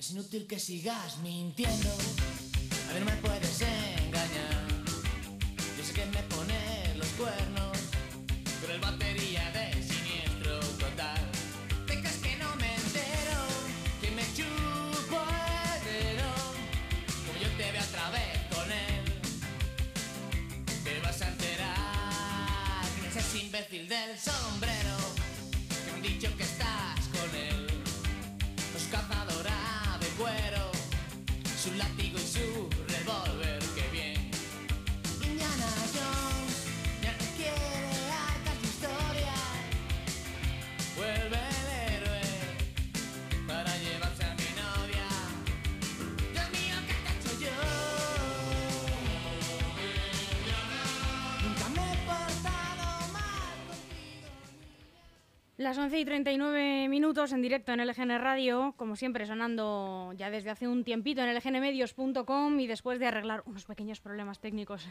Es inútil que sigas mintiendo, a ver, no me puedes engañar. Yo sé que me pones los cuernos, pero el batería de siniestro total. ¿Te crees que no me entero? Que me chupo el dedo, como yo te veo otra vez con él. Te vas a enterar que eres imbécil del sombrero, su látigo y su revólver, qué bien. Indiana Jones Las 11 y 39 minutos en directo en LGN Radio, como siempre sonando ya desde hace un tiempito en lgnmedios.com y después de arreglar unos pequeños problemas técnicos.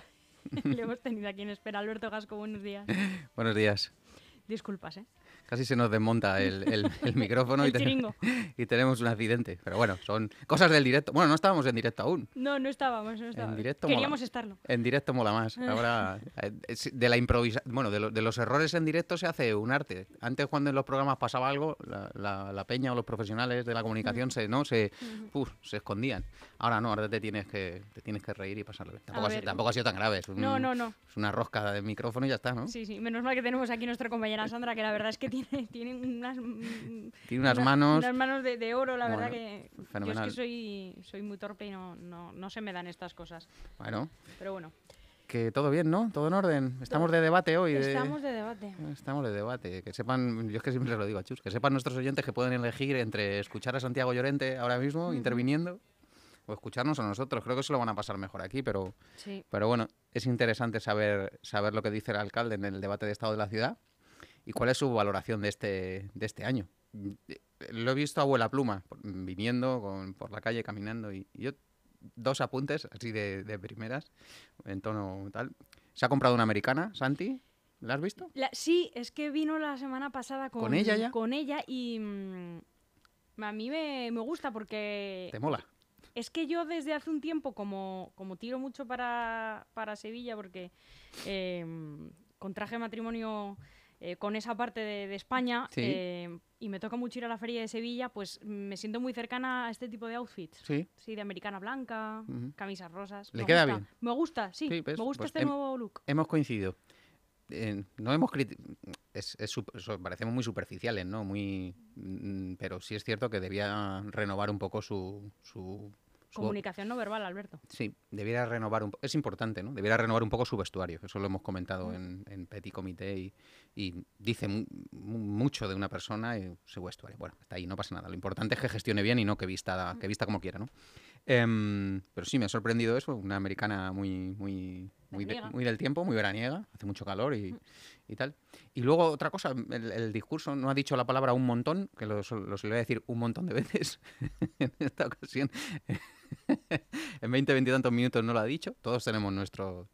Le hemos tenido aquí en espera. Alberto Gasco, buenos días. Buenos días. Disculpas, ¿eh? Casi se nos desmonta el, el- el micrófono El y, te- chiringo. y tenemos un accidente. Pero bueno, son cosas del directo. Bueno, no estábamos en directo aún. No, no estábamos, no estábamos. directo Queríamos mola. estarlo. En directo mola más. Ahora, eh, de la improvisa bueno, de, lo- de los errores en directo se hace un arte. Antes, cuando en los programas pasaba algo, la, la- la peña o los profesionales de la comunicación se, ¿no? se, uf, se escondían. Ahora no, ahora te tienes que, te tienes que reír y pasarlo bien. Tampoco, ha, tampoco ha sido tan grave. Es, un- No, no, no. es una rosca de micrófono y ya está, ¿no? Sí, sí. Menos mal que tenemos aquí nuestra compañera Sandra, que la verdad es que tiene, tiene unas, mm, Tiene unas una- manos. unas manos de, de oro, la verdad que yo es que soy, soy muy torpe y no, no, no se me dan estas cosas. Bueno, Pero bueno, que todo bien, ¿no? Todo en orden. Estamos de debate hoy. estamos de debate. Estamos de debate. Que sepan, yo es que siempre les lo digo a Chus, que sepan nuestros oyentes que pueden elegir entre escuchar a Santiago Llorente ahora mismo, interviniendo, o escucharnos a nosotros. Creo que se lo van a pasar mejor aquí, pero, Sí. pero bueno, es interesante saber, saber lo que dice el alcalde en el debate de Estado de la ciudad y cuál es su valoración de este, de este año. Lo he visto a abuela pluma, viniendo con- por la calle, caminando, y, y yo dos apuntes así de, de primeras, en tono tal. Se ha comprado una americana, Santi, ¿la has visto? La- sí, es que vino la semana pasada con, ¿Con ella ya? Con ella y mm, a mí me, me gusta porque ¿Te mola? es que yo desde hace un tiempo, como, como tiro mucho para, para Sevilla, porque eh, contraje matrimonio eh, con esa parte de, de España Sí. eh, y me toca mucho ir a la feria de Sevilla, pues me siento muy cercana a este tipo de outfits. Sí. Sí, de americana blanca, camisas rosas. ¿Le me queda gusta. bien? Me gusta, sí. Sí, ¿ves? Me gusta Pues este nuevo look. Hemos coincidido. Eh, no hemos es, es so- parecemos muy superficiales, ¿no? Muy, mm, pero sí es cierto que debía renovar un poco su, su- Comunicación no verbal, Alberto. Sí, debiera renovar un Es importante, ¿no? Debiera renovar un poco su vestuario. Eso lo hemos comentado en, en Petit Comité y, y dice mu- mu- mucho de una persona y su vestuario. Bueno, está ahí, no pasa nada. Lo importante es que gestione bien y no que vista, que vista como quiera, ¿no? Em, pero sí, me ha sorprendido eso. Una americana muy, muy, muy, de- muy del tiempo, muy veraniega. Hace mucho calor y, y tal. Y luego otra cosa, el, el discurso no ha dicho la palabra un montón, que lo, lo solía decir un montón de veces en esta ocasión. en 20, 20 y tantos minutos no lo ha dicho. Todos tenemos nuestros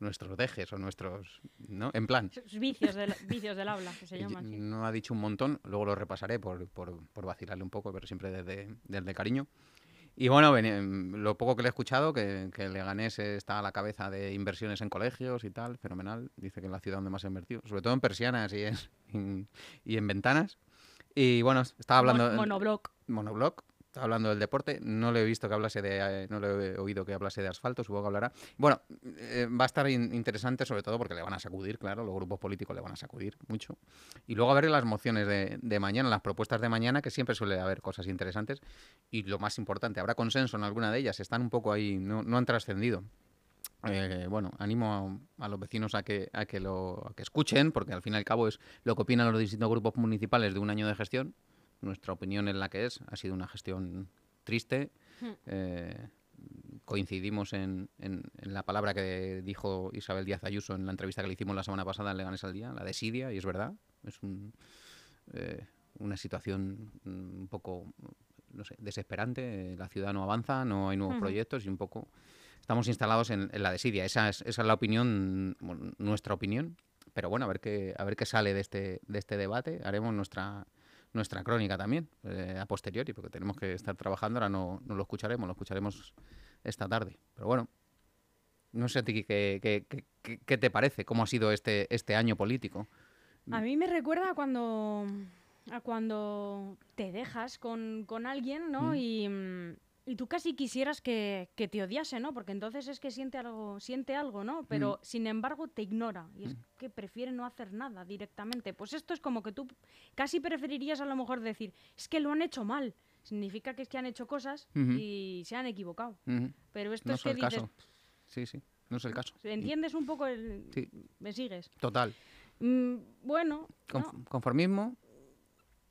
nuestros dejes o nuestros, ¿no? En plan, Vicios del, vicios del habla, que se llaman. sí. no ha dicho un montón, luego lo repasaré por, por, por vacilarle un poco, pero siempre desde, desde cariño. Y bueno, em, lo poco que le he escuchado, que, que Leganés está a la cabeza de inversiones en colegios y tal, fenomenal. Dice que es la ciudad donde más ha invertido, sobre todo en persianas y en, y en ventanas. Y bueno, estaba hablando... Mon- monobloc. Monoblog, estaba hablando del deporte, no le he visto que hablase de, eh, no le he oído que hablase de asfalto, supongo que hablará. Bueno, eh, va a estar in- interesante sobre todo porque le van a sacudir, claro, los grupos políticos le van a sacudir mucho. Y luego a ver las mociones de, mañana, las propuestas de mañana, que siempre suele haber cosas interesantes. Y lo más importante, habrá consenso en alguna de ellas, están un poco ahí, no, no han trascendido. Eh, bueno, animo a, a los vecinos a que, a, que lo, a que escuchen, porque al fin y al cabo es lo que opinan los distintos grupos municipales de un año de gestión. Nuestra opinión es la que es. Ha sido una gestión triste. Hmm. Eh, coincidimos en, en- en la palabra que dijo Isabel Díaz Ayuso en la entrevista que le hicimos la semana pasada en Leganes al Día, la desidia, y es verdad. Es un, eh, una situación mm, un poco, no sé, desesperante. La ciudad no avanza, no hay nuevos Ujú. proyectos y un poco estamos instalados en, en la desidia. Esa es, esa es la opinión, bueno, nuestra opinión. Pero bueno, a ver qué, a ver qué sale de este, de este debate. Haremos nuestra, nuestra crónica también, eh, a posteriori, porque tenemos que estar trabajando, ahora no, no lo escucharemos, lo escucharemos esta tarde. Pero bueno, no sé a ti qué, qué- qué- qué- te parece, cómo ha sido este, este año político. A mí me recuerda a cuando, a cuando te dejas con, con alguien, ¿no? Mm. Y, mm, y tú casi quisieras que, que te odiase, ¿no? Porque entonces es que siente algo, siente algo, ¿no? Pero sin embargo te ignora y es que prefiere no hacer nada directamente. Pues esto es como que tú casi preferirías a lo mejor decir, es que lo han hecho mal. Significa que es que han hecho cosas y se han equivocado. Pero esto No es es que el dices, caso. Sí, sí, no es el caso. ¿entiendes un poco el... Sí. ¿Me sigues? Total. Mm, bueno, ¿no? Conf- Conformismo,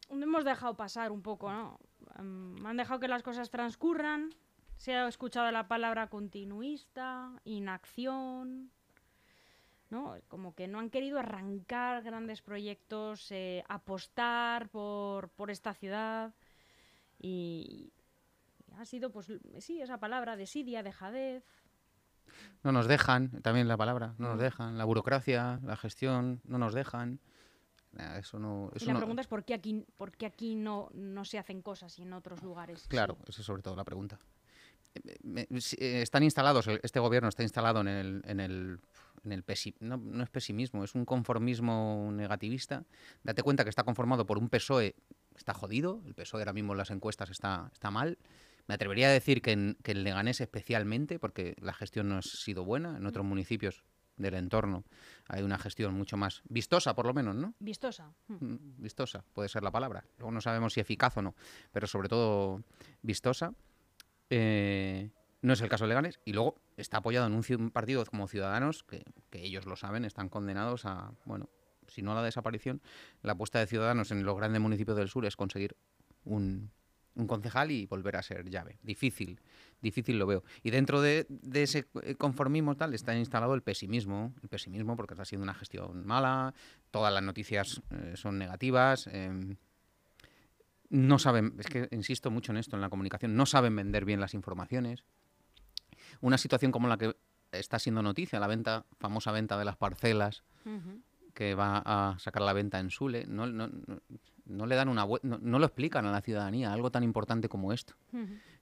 hemos dejado pasar un poco, ¿no? Em, han dejado que las cosas transcurran. Se ha escuchado la palabra continuista, inacción, ¿no? Como que no han querido arrancar grandes proyectos, eh, apostar por, por esta ciudad. Y ha sido, pues, sí, esa palabra, desidia, dejadez. no nos dejan, también la palabra, no nos Mm. dejan. La burocracia, la gestión, no nos dejan. Nah, Eso no... y la no- pregunta es por qué aquí, por qué aquí no, no se hacen cosas y en otros lugares. sí? Claro, esa es sobre todo la pregunta. Eh, me- Están instalados, este gobierno está instalado en el, en el, en el pesi- no, no es pesimismo, es un conformismo negativista. Date cuenta que está conformado por un PSOE, está jodido, el PSOE ahora mismo en las encuestas está, está mal. Me atrevería a decir que en, que en Leganés especialmente, porque la gestión no ha sido buena, en otros municipios del entorno hay una gestión mucho más vistosa, por lo menos, ¿no? Vistosa. Mm. Vistosa, puede ser la palabra. Luego no sabemos si eficaz o no, pero sobre todo vistosa. Eh, no es el caso de Leganes. Y luego está apoyado en un partido como Ciudadanos, que, que ellos lo saben, están condenados a, bueno, si no a la desaparición, la apuesta de Ciudadanos en los grandes municipios del sur es conseguir un, un concejal y volver a ser llave. Difícil, difícil lo veo. Y dentro de, ese conformismo tal está instalado el pesimismo, el pesimismo porque está siendo una gestión mala, todas las noticias eh, son negativas. em, no saben, es que insisto mucho en esto, en la comunicación, no saben vender bien las informaciones. Una situación como la que está siendo noticia, la venta, famosa venta de las parcelas. Que va a sacar la venta en Sule, no, no, no- no le dan una no, no lo explican a la ciudadanía, algo tan importante como esto.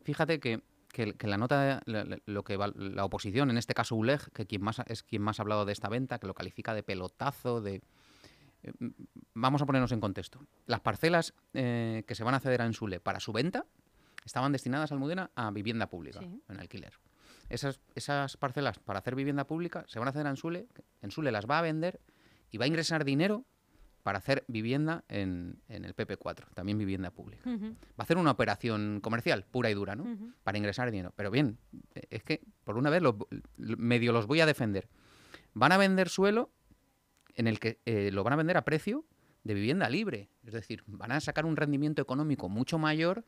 Fíjate que, que- que la nota, la, la- lo que va- la oposición, en este caso ULEG, que quien más ha- es quien más ha hablado de esta venta, que lo califica de pelotazo, de... eh, Vamos a ponernos en contexto. Las parcelas eh, que se van a ceder a Ensule para su venta estaban destinadas, Almudena, a vivienda pública, Sí. en alquiler. Esas, esas parcelas para hacer vivienda pública se van a ceder a Ensule, Ensule las va a vender y va a ingresar dinero para hacer vivienda en, en el PP4, también vivienda pública. Va a hacer una operación comercial pura y dura, ¿no? Para ingresar dinero. Pero bien, es que por una vez los, medio los voy a defender. Van a vender suelo en el que eh, lo van a vender a precio de vivienda libre. Es decir, van a sacar un rendimiento económico mucho mayor.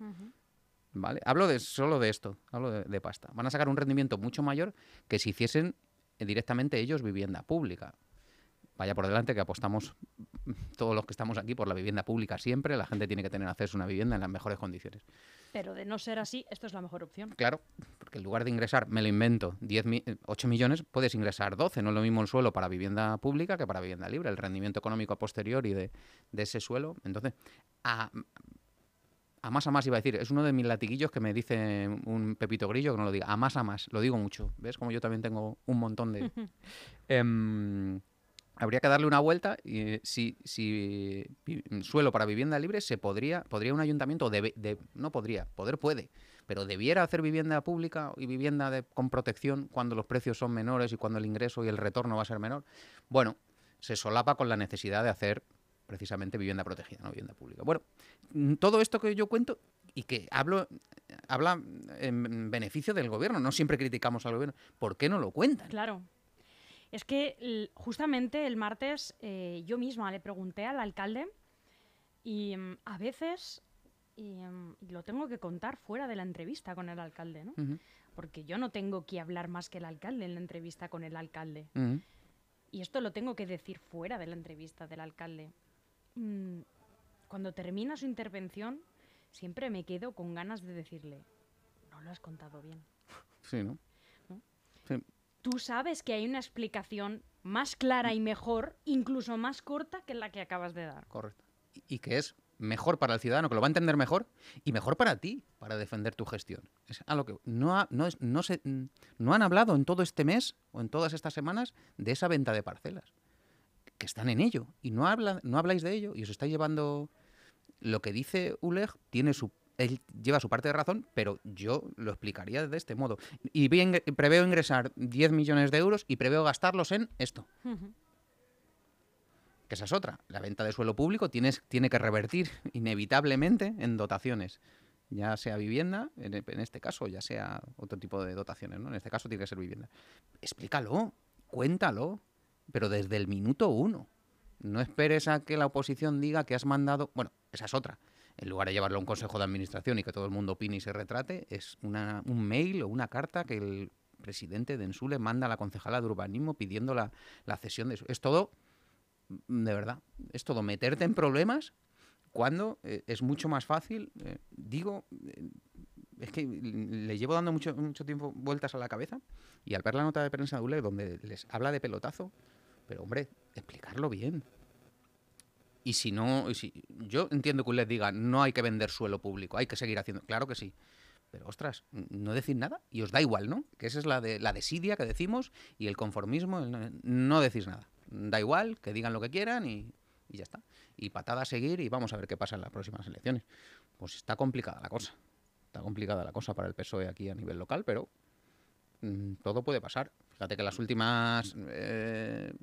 ¿vale? Hablo de, solo de esto, hablo de, de pasta. Van a sacar un rendimiento mucho mayor que si hiciesen directamente ellos vivienda pública. Vaya por delante que apostamos todos los que estamos aquí por la vivienda pública siempre. La gente tiene que tener acceso a una vivienda en las mejores condiciones. Pero de no ser así, esto es la mejor opción. Claro, porque en lugar de ingresar, me lo invento, 10 mi- eh, 8 millones, puedes ingresar 12. No es lo mismo el suelo para vivienda pública que para vivienda libre. El rendimiento económico a posteriori de, de ese suelo. Entonces, a, a más a más iba a decir, es uno de mis latiguillos que me dice un Pepito Grillo que no lo diga. A más a más, lo digo mucho. ¿Ves? Como yo también tengo un montón de... Em, habría que darle una vuelta y si, si vi- suelo para vivienda libre se podría podría un ayuntamiento debe- de, no podría poder puede pero debiera hacer vivienda pública y vivienda de- con protección cuando los precios son menores y cuando el ingreso y el retorno va a ser menor bueno se solapa con la necesidad de hacer precisamente vivienda protegida no vivienda pública bueno mm, todo esto que yo cuento y que hablo habla en beneficio del gobierno no siempre criticamos al gobierno ¿por qué no lo cuentan? Claro. Es que justamente el martes eh, yo misma le pregunté al alcalde y mm, a veces, y, mm, lo tengo que contar fuera de la entrevista con el alcalde, ¿no? Porque yo no tengo que hablar más que el alcalde en la entrevista con el alcalde. Y esto lo tengo que decir fuera de la entrevista del alcalde. Mm, Cuando termina su intervención, siempre me quedo con ganas de decirle, no lo has contado bien. sí no Sí. Tú sabes que hay una explicación más clara y mejor, incluso más corta que la que acabas de dar. Correcto. Y- que es mejor para el ciudadano, que lo va a entender mejor, y mejor para ti, para defender tu gestión. Es a que no, ha- no, es- no, se, no han hablado en todo este mes o en todas estas semanas de esa venta de parcelas, que están en ello, y no, hablan, no habláis de ello, y os estáis llevando... Lo que dice Uleg tiene su... Él lleva su parte de razón, pero yo lo explicaría de este modo. Y ingre- preveo ingresar 10 millones de euros y preveo gastarlos en esto que esa es otra. La venta de suelo público tienes, tiene que revertir inevitablemente en dotaciones, ya sea vivienda, en, e- en este caso, ya sea otro tipo de dotaciones, ¿no? En este caso tiene que ser vivienda. Explícalo, cuéntalo, pero desde el minuto uno. No esperes a que la oposición diga que has mandado... Bueno, esa es otra. En lugar de llevarlo a un consejo de administración y que todo el mundo opine y se retrate, es una, un mail o una carta que el presidente de Ensule manda a la concejala de urbanismo pidiendo la, la cesión de... su- Es todo de verdad, es todo meterte en problemas cuando eh, es mucho más fácil, eh, digo, eh, es que le llevo dando mucho, mucho tiempo vueltas a la cabeza y al ver la nota de prensa de ULE donde les habla de pelotazo, pero hombre, explicarlo bien. Y si no, y si, yo entiendo que ULE diga, no hay que vender suelo público, hay que seguir haciendo, claro que sí. Pero ostras, no decir nada y os da igual, ¿no? Que esa es la, de, la desidia que decimos y el conformismo, no, decís nada. Da igual, que digan lo que quieran y, ya está. Y patada a seguir y vamos a ver qué pasa en las próximas elecciones. Pues está complicada la cosa. Está complicada la cosa para el PSOE aquí a nivel local, pero mm, todo puede pasar. Fíjate que las últimas eh,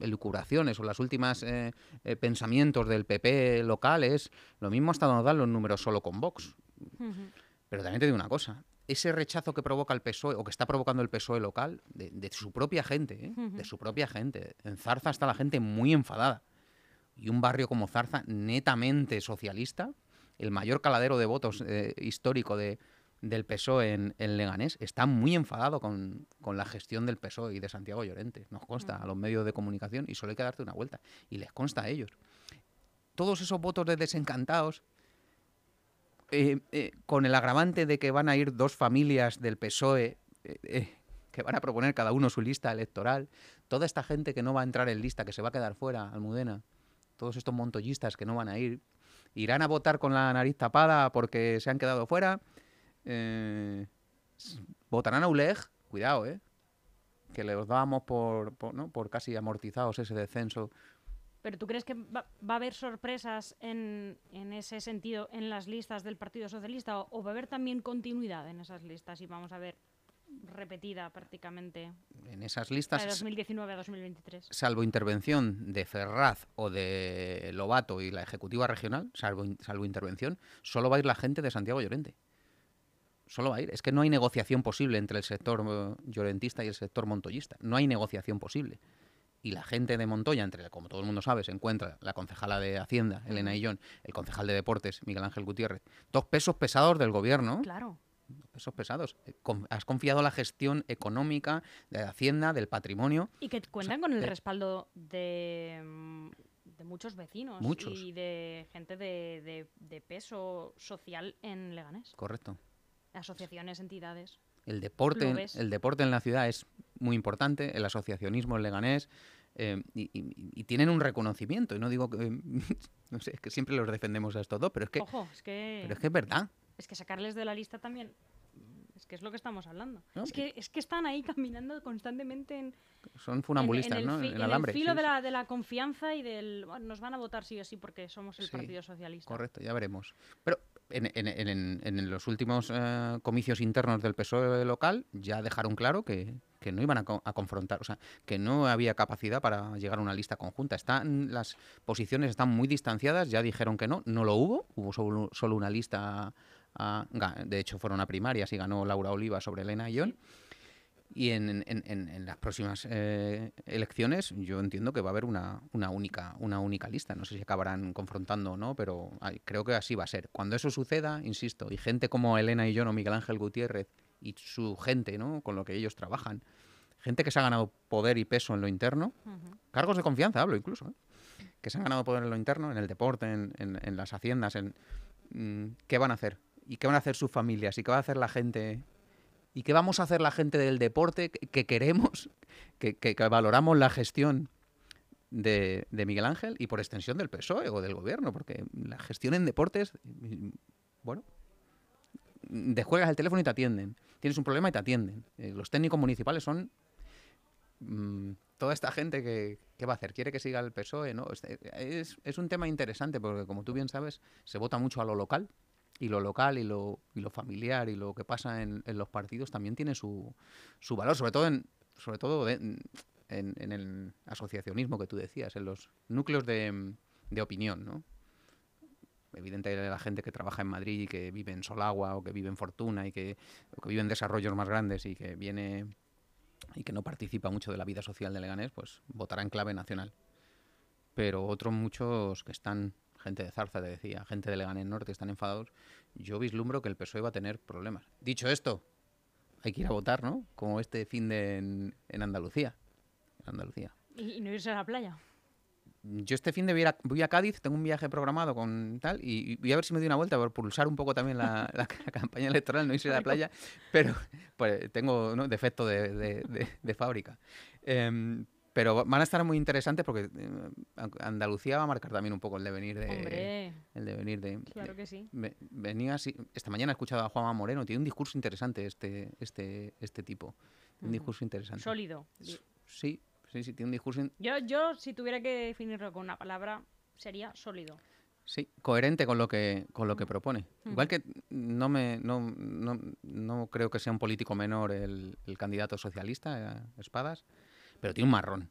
elucubraciones o las últimas eh, eh, pensamientos del PP local es lo mismo hasta nos dan los números solo con Vox. Pero también te digo una cosa, ese rechazo que provoca el PSOE o que está provocando el PSOE local de, de su propia gente, ¿eh? De su propia gente. En Zarza está la gente muy enfadada. Y un barrio como Zarza, netamente socialista, el mayor caladero de votos eh, histórico de, del PSOE en, en Leganés, está muy enfadado con, con la gestión del PSOE y de Santiago Llorente. Nos consta a los medios de comunicación y solo hay que darte una vuelta. Y les consta a ellos. Todos esos votos de desencantados, eh, eh, con el agravante de que van a ir dos familias del PSOE eh, que van a proponer cada uno su lista electoral, toda esta gente que no va a entrar en lista, que se va a quedar fuera, Almudena, todos estos montollistas que no van a ir, irán a votar con la nariz tapada porque se han quedado fuera, eh, votarán a ULEG, cuidado, ¿eh? que les dábamos por, por, ¿no? por casi amortizados ese descenso. ¿Pero tú crees que va, va a haber sorpresas en, en ese sentido en las listas del Partido Socialista o, o va a haber también continuidad en esas listas y vamos a ver repetida prácticamente En esas listas, de 2019 a 2023? salvo intervención de Ferraz o de Lobato y la Ejecutiva Regional, salvo intervención, solo va a ir la gente de Santiago Llorente. Solo va a ir. Es que no hay negociación posible entre el sector eh, llorentista y el sector montoyista. No hay negociación posible. Y la gente de Montoya, entre, como todo el mundo sabe, se encuentra la concejala de Hacienda, Elena Illón, el concejal de Deportes, Miguel Ángel Gutiérrez. Dos pesos pesados del gobierno. Claro. Pesos pesados. Eh, Has confiado la gestión económica de Hacienda, del patrimonio. Y que cuentan con el de- respaldo de, mm, de muchos vecinos Muchos. y de gente de, de- de peso social en Leganés. Correcto. Asociaciones, entidades. El deporte, el deporte en la ciudad es muy importante, el asociacionismo en Leganés, eh, y, y- y tienen un reconocimiento. Y no digo que, no sé, es que siempre los defendemos a estos dos, pero es que, Ojo, es que, pero es, que es verdad. es que sacarles de la lista también. Es que es lo que estamos hablando. No, es, que, es que están ahí caminando constantemente en, Son funambulistas, en, en el, ¿no? fi- En en el alambre. filo sí, de, sí. la, de la confianza y del. bueno, nos van a votar sí o sí porque somos el Sí, Partido Socialista. Correcto, ya veremos. Pero en, en- en- los últimos eh, comicios internos del PSOE local ya dejaron claro que, no iban a, co- a confrontar, o sea, que no había capacidad para llegar a una lista conjunta. Están las posiciones están muy distanciadas, ya dijeron que no, no lo hubo, hubo solo, solo una lista, ah, ga- de hecho fueron a primarias y ganó Laura Oliva sobre Elena Ion. Y en, en- en- en las próximas eh, elecciones yo entiendo que va a haber una, una única, una única lista. No sé si acabarán confrontando o no, pero ay, creo que así va a ser. Cuando eso suceda, insisto, y gente como Elena y yo, o Miguel Ángel Gutiérrez y su gente, ¿no? con lo que ellos trabajan, gente que se ha ganado poder y peso en lo interno, cargos de confianza hablo incluso, ¿eh? que se han ganado poder en lo interno, en el deporte, en, en- en las haciendas, en mm, qué van a hacer y qué van a hacer sus familias y qué va a hacer la gente y qué vamos a hacer la gente del deporte que, que queremos, que, valoramos la gestión de, Miguel Ángel y por extensión del PSOE o del gobierno, porque la gestión en deportes, bueno, desjuegas el teléfono y te atienden. Tienes un problema y te atienden. Eh, los técnicos municipales son mm, toda esta gente que, ¿qué va a hacer? ¿Quiere que siga el PSOE? ¿no? Este, Es, es un tema interesante porque, como tú bien sabes, se vota mucho a lo local y lo local y lo, y lo familiar y lo que pasa en, en los partidos también tiene su, su valor, sobre todo en, sobre todo de- en, en el asociacionismo que tú decías, en los núcleos de, de opinión, ¿no? Evidentemente la gente que trabaja en Madrid y que vive en Solagua o que vive en Fortuna y que, o que vive en desarrollos más grandes y que viene y que no participa mucho de la vida social de Leganés, pues votará en clave nacional. Pero otros muchos que están, gente de Zarza, te decía, gente de Leganés Norte, están enfadados, yo vislumbro que el PSOE va a tener problemas. Dicho esto, hay que ir a votar, ¿no? Como este fin de en, en Andalucía. En Andalucía. Y, no irse a la playa. Yo este fin de voy a, voy a Cádiz, tengo un viaje programado con tal, y, y voy a ver si me doy una vuelta por pulsar un poco también la, la ca- campaña electoral, no irse a la playa, pero pues, tengo ¿no? defecto de, de- de- de fábrica. Em, pero van a estar muy interesantes porque eh, An- Andalucía va a marcar también un poco el devenir de... Hombre, El devenir de, claro que sí. Ve- venía así, esta mañana he escuchado a Juanma Moreno, tiene un discurso interesante este, este, este tipo. Un Ujú. discurso interesante. Sólido. Sí, sí, sí, tiene un discurso in- Yo, yo, si tuviera que definirlo con una palabra, sería sólido. sí, coherente con lo que, con lo que propone. Ujú. Igual que no me no, no, no creo que sea un político menor el, el candidato socialista, eh, Espadas, pero tiene un marrón.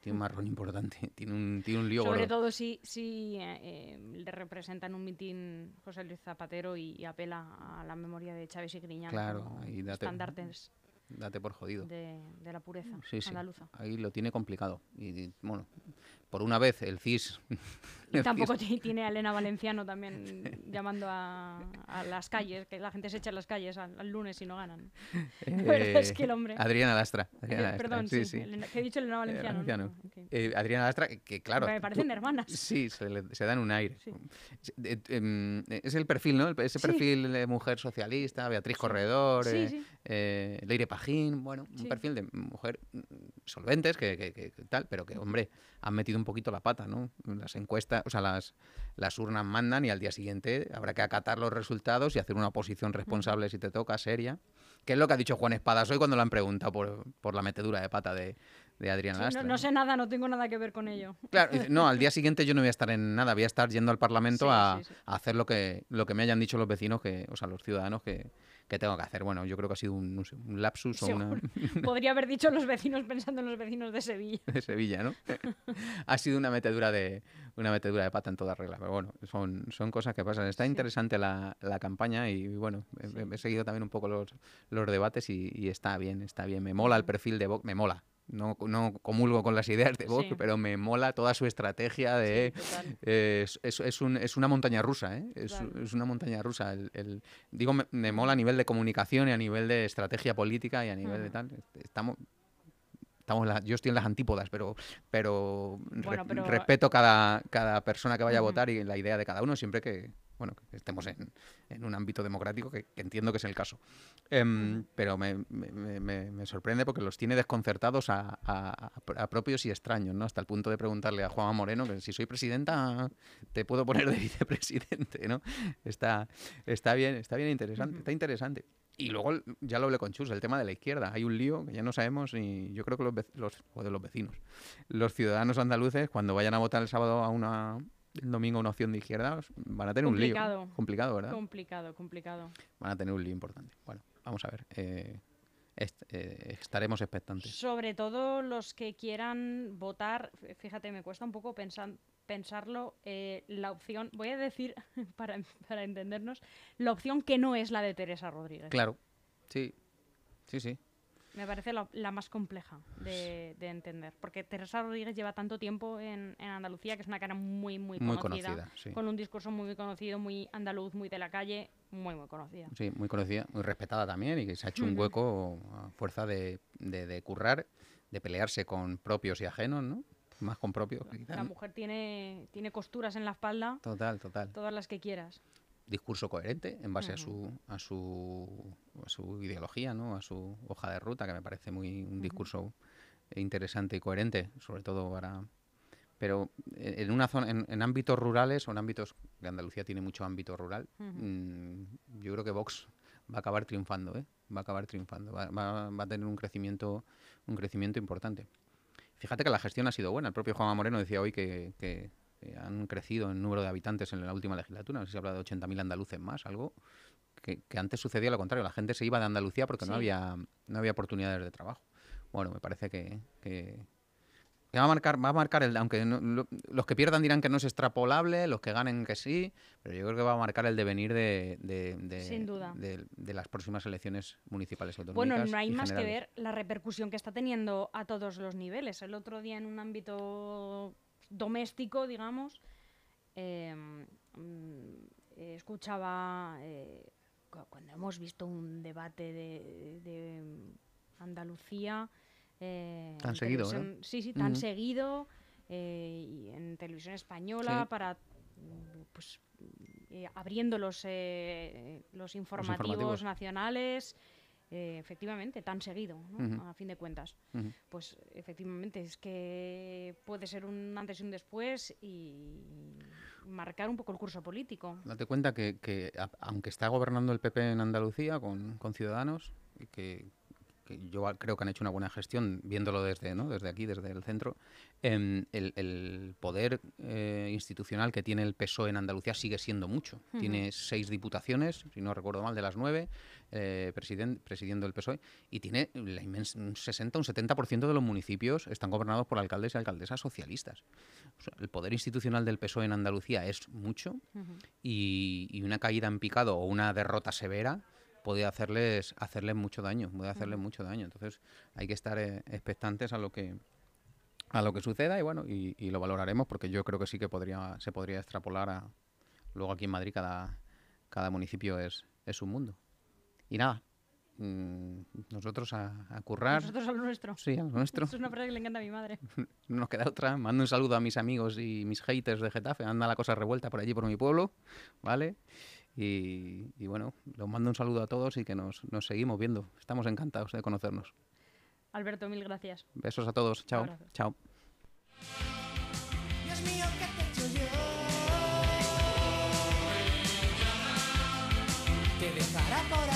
Tiene un marrón importante. Tiene un, tiene un lío Sobre gordo. todo si, si eh, le representa en un mitin José Luis Zapatero y, y apela a la memoria de Chávez y Griñán Claro, como ahí date- estandartes Date por jodido. de, de la pureza Sí, sí. andaluza. Ahí lo tiene complicado. Y, y, bueno, por una vez el CIS. El tampoco CIS tiene a Elena Valenciano también llamando a, a las calles, que la gente se echa a las calles al, al lunes y no ganan. Verdad es que el hombre- Adriana Lastra. Eh, Adriana Lastra, perdón, sí, Elena- que he dicho Elena Valenciano. ¿no? Valenciano. Ok. Eh, Adriana Lastra, que- claro. Me parecen tú- hermanas. Sí, se, le- se dan un aire. Sí. Sí, eh, em, eh, Es el perfil, ¿no? Ese Sí. perfil de mujer socialista, Beatriz Corredor, Sí, eh, sí. eh, Leire Pajín, bueno, Sí. un perfil de mujer mm, solventes, que, que- que- que tal, pero que, hombre, han metido un poquito la pata, ¿no? Las encuestas, o sea, las, las urnas mandan y al día siguiente habrá que acatar los resultados y hacer una oposición responsable si te toca, seria. Que es lo que ha dicho Juan Espadas hoy cuando le han preguantado por, por la metedura de pata de, de Adriana Sí, no, Lastra. no ¿no? sé nada, no tengo nada que ver con ello. Claro, no, al día siguiente yo no voy a estar en nada, voy a estar yendo al Parlamento Sí, a, sí. a hacer lo que, lo que me hayan dicho los vecinos, que, o sea, los ciudadanos que, que tengo que hacer. Bueno, yo creo que ha sido un, lapsus o una Podría haber dicho los vecinos pensando en los vecinos de Sevilla. de Sevilla, ¿no? ha sido una metedura de una metedura de pata en toda regla, pero bueno, son, son cosas que pasan. Está Sí. interesante la, la campaña y bueno, he- Sí. he, he seguido también un poco los, los debates y, y está bien, está bien. Me mola el perfil de Vox, me mola. No, no comulgo con las ideas de Vox, Sí. pero me mola toda su estrategia de... Sí. Eh, es, es- es un- es una montaña rusa, ¿eh? Es, una montaña rusa. El, el- digo, me, me mola a nivel de comunicación y a nivel de estrategia política y a nivel de tal. Estamos, estamos en la- yo estoy en las antípodas, pero, pero, Bueno, re- pero- respeto cada, cada persona que vaya a votar y la idea de cada uno, siempre que, bueno, que estemos en, en un ámbito democrático, que, que entiendo que es el caso. Em, pero me, me- me- me- me sorprende porque los tiene desconcertados a, a- a- a propios y extraños, ¿no? Hasta el punto de preguntarle a Juanma Moreno que si soy presidenta te puedo poner de vicepresidente, ¿no? Está, está bien, está bien interesante, está interesante. Y luego, ya lo hablé con Chus, el tema de la izquierda. Hay un lío que ya no sabemos y yo creo que los, los, o de los vecinos, los ciudadanos andaluces, cuando vayan a votar el sábado a una, el domingo una opción de izquierda, van a tener un lío. Complicado. ¿verdad? Complicado, complicado. van a tener un lío importante. Bueno, vamos a ver. eh, est- eh, estaremos expectantes. Sobre todo los que quieran votar, fíjate, me cuesta un poco pensar, pensarlo, eh, la opción, voy a decir, para, para entendernos, la opción que no es la de Teresa Rodríguez. Claro, sí, sí, sí. Me parece la, la más compleja de, de entender, porque Teresa Rodríguez lleva tanto tiempo en, en Andalucía que es una cara muy, muy Muy conocida, sí. con un discurso muy, muy conocido, muy andaluz, muy de la calle, muy, muy conocida. Sí, muy conocida, muy respetada también y que se ha hecho un hueco a fuerza de, de, de currar, de pelearse con propios y ajenos, ¿no? Más con propios. La ¿no? mujer tiene, tiene costuras en la espalda, Total, total. todas las que quieras. Discurso coherente en base a su a su a su ideología, ¿no? A su hoja de ruta, que me parece muy un discurso interesante y coherente, sobre todo para Pero en una zona, en, en ámbitos rurales o en ámbitos que Andalucía tiene mucho ámbito rural, mm, yo creo que Vox va a acabar triunfando, ¿eh? Va a acabar triunfando, va, va- va a tener un crecimiento, un crecimiento importante. Fíjate que la gestión ha sido buena. El propio Juanma Moreno decía hoy que, que, eh, han crecido en número de habitantes en la última legislatura. No sé si habla de 80.000 andaluces más, algo que, que antes sucedía lo contrario. La gente se iba de Andalucía porque no, había, no había oportunidades de trabajo. Bueno, me parece que, va a marcar, va a marcar el, aunque no- lo- los que pierdan dirán que no es extrapolable, los que ganen que sí, pero yo creo que va a marcar el devenir de, de- de- Sin duda. de- de las próximas elecciones municipales autonómicas. Bueno, no hay más que ver la repercusión que está teniendo a todos los niveles. El otro día en un ámbito doméstico, digamos, eh, mm, eh, escuchaba eh, cu- cuando hemos visto un debate de, de Andalucía. eh, Tan seguido, televisión- Sí, sí, tan seguido. eh, y en televisión española Sí. para pues eh, abriendo los, eh, los informativos, informativos. nacionales eh, efectivamente tan seguido ¿no? A fin de cuentas. Pues efectivamente es que puede ser un antes y un después y marcar un poco el curso político. Date cuenta que, que a- aunque está gobernando el PP en Andalucía con, con Ciudadanos, que, que yo creo que han hecho una buena gestión viéndolo desde, ¿no? desde aquí, desde el centro, em, el, el poder eh, institucional que tiene el PSOE en Andalucía sigue siendo mucho. Tiene seis diputaciones, si no recuerdo mal, de las nueve, eh, presiden- presidiendo el PSOE, y tiene la un 60, un 70% de los municipios están gobernados por alcaldes y alcaldesas socialistas. O sea, el poder institucional del PSOE en Andalucía es mucho y una caída en picado o una derrota severa puede hacerles hacerles mucho daño, puede hacerles mucho daño. Entonces hay que estar eh, expectantes a lo que a lo que suceda y bueno y, y lo valoraremos porque yo creo que sí que podría se podría extrapolar a luego aquí en Madrid cada cada municipio es es un mundo y nada mm, nosotros a, a currar nosotros a lo nuestro sí a lo nuestro Esto es una frase que le encanta a mi madre no nos queda otra. Mando un saludo a mis amigos y mis haters de Getafe. Anda la cosa revuelta por allí, por mi pueblo. ¿Vale? Y, y bueno, los mando un saludo a todos y que nos, nos seguimos viendo. Estamos encantados de conocernos. Alberto mil gracias Besos a todos. Chao. Chao. Dios mío, ¿qué te he hecho yo? Te dejará por ahí,